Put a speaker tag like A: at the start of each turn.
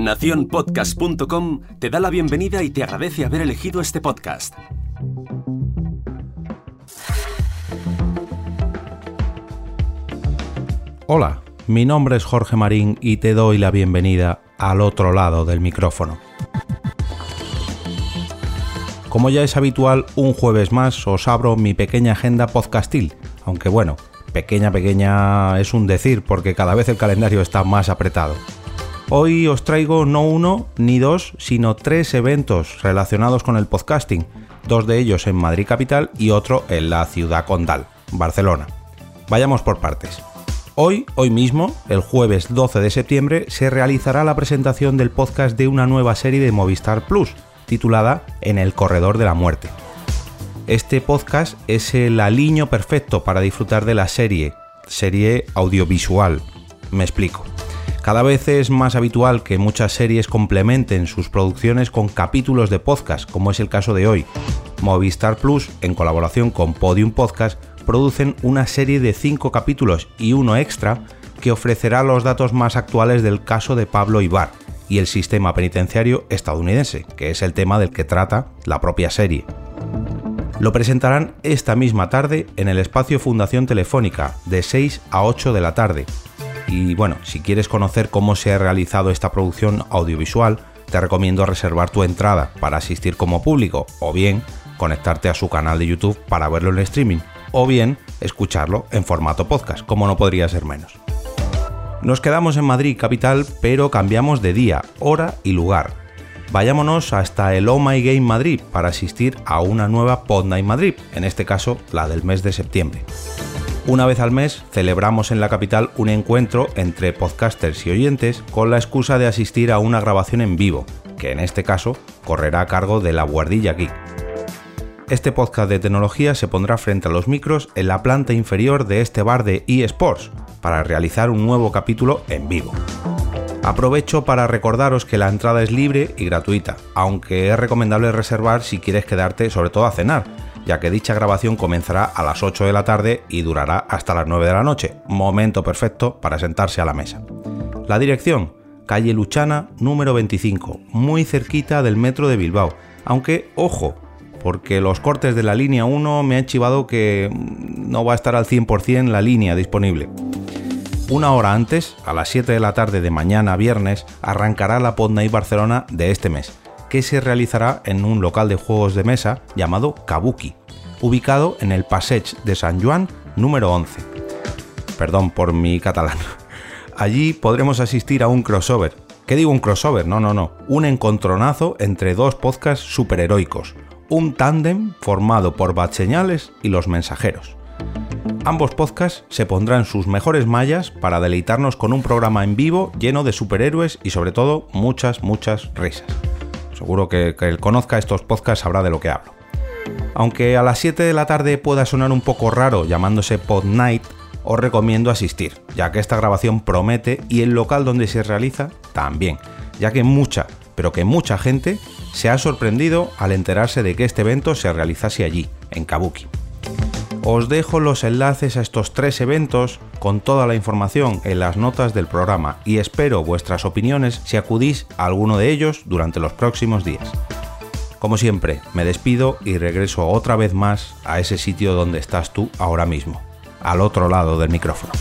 A: Naciónpodcast.com te da la bienvenida y te agradece haber elegido este podcast.
B: Hola, mi nombre es Jorge Marín y te doy la bienvenida al otro lado del micrófono. Como ya es habitual, un jueves más os abro mi pequeña agenda podcastil, aunque bueno, pequeña pequeña es un decir porque cada vez el calendario está más apretado. Hoy os traigo no uno ni dos, sino tres eventos relacionados con el podcasting, dos de ellos en Madrid Capital y otro en la ciudad condal, Barcelona. Vayamos por partes. Hoy, hoy mismo, el jueves 12 de septiembre, se realizará la presentación del podcast de una nueva serie de Movistar Plus, titulada En el Corredor de la Muerte. Este podcast es el aliño perfecto para disfrutar de la serie, serie audiovisual. Me explico. Cada vez es más habitual que muchas series complementen sus producciones con capítulos de podcast, como es el caso de hoy. Movistar Plus, en colaboración con Podium Podcast, producen una serie de 5 capítulos y uno extra que ofrecerá los datos más actuales del caso de Pablo Ibar, y el sistema penitenciario estadounidense, que es el tema del que trata la propia serie. Lo presentarán esta misma tarde en el espacio Fundación Telefónica, de 6 a 8 de la tarde. Y bueno, si quieres conocer cómo se ha realizado esta producción audiovisual, te recomiendo reservar tu entrada para asistir como público, o bien conectarte a su canal de YouTube para verlo en streaming, o bien escucharlo en formato podcast, como no podría ser menos. Nos quedamos en Madrid capital, pero cambiamos de día, hora y lugar. Vayámonos hasta el Oh My Game Madrid para asistir a una nueva Pod Night Madrid, en este caso la del mes de septiembre. Una vez al mes celebramos en la capital un encuentro entre podcasters y oyentes con la excusa de asistir a una grabación en vivo, que en este caso correrá a cargo de la Guardilla Geek. Este podcast de tecnología se pondrá frente a los micros en la planta inferior de este bar de eSports, para realizar un nuevo capítulo en vivo. Aprovecho para recordaros que la entrada es libre y gratuita, aunque es recomendable reservar si quieres quedarte sobre todo a cenar, ya que dicha grabación comenzará a las 8 de la tarde y durará hasta las 9 de la noche, momento perfecto para sentarse a la mesa. La dirección, calle Luchana número 25, muy cerquita del metro de Bilbao, aunque ojo, porque los cortes de la línea 1 me han chivado que no va a estar al 100% la línea disponible. Una hora antes, a las 7 de la tarde de mañana viernes, arrancará la Podnight Barcelona de este mes, que se realizará en un local de juegos de mesa llamado Kabuki, ubicado en el Passage de San Juan número 11. Perdón por mi catalán. Allí podremos asistir a un crossover. ¿Qué digo un crossover? No, no, no. Un encontronazo entre dos podcasts superheroicos. Un tándem formado por Bat Señales y Los Mensajeros. Ambos podcasts se pondrán sus mejores mallas para deleitarnos con un programa en vivo lleno de superhéroes y sobre todo muchas, muchas risas. Seguro que, que conozca estos podcasts sabrá de lo que hablo. Aunque a las 7 de la tarde pueda sonar un poco raro llamándose Pod Night, os recomiendo asistir, ya que esta grabación promete y el local donde se realiza también, ya que mucha, pero que mucha gente se ha sorprendido al enterarse de que este evento se realizase allí, en Kabuki. Os dejo los enlaces a estos tres eventos con toda la información en las notas del programa y espero vuestras opiniones si acudís a alguno de ellos durante los próximos días. Como siempre, me despido y regreso otra vez más a ese sitio donde estás tú ahora mismo, al otro lado del micrófono.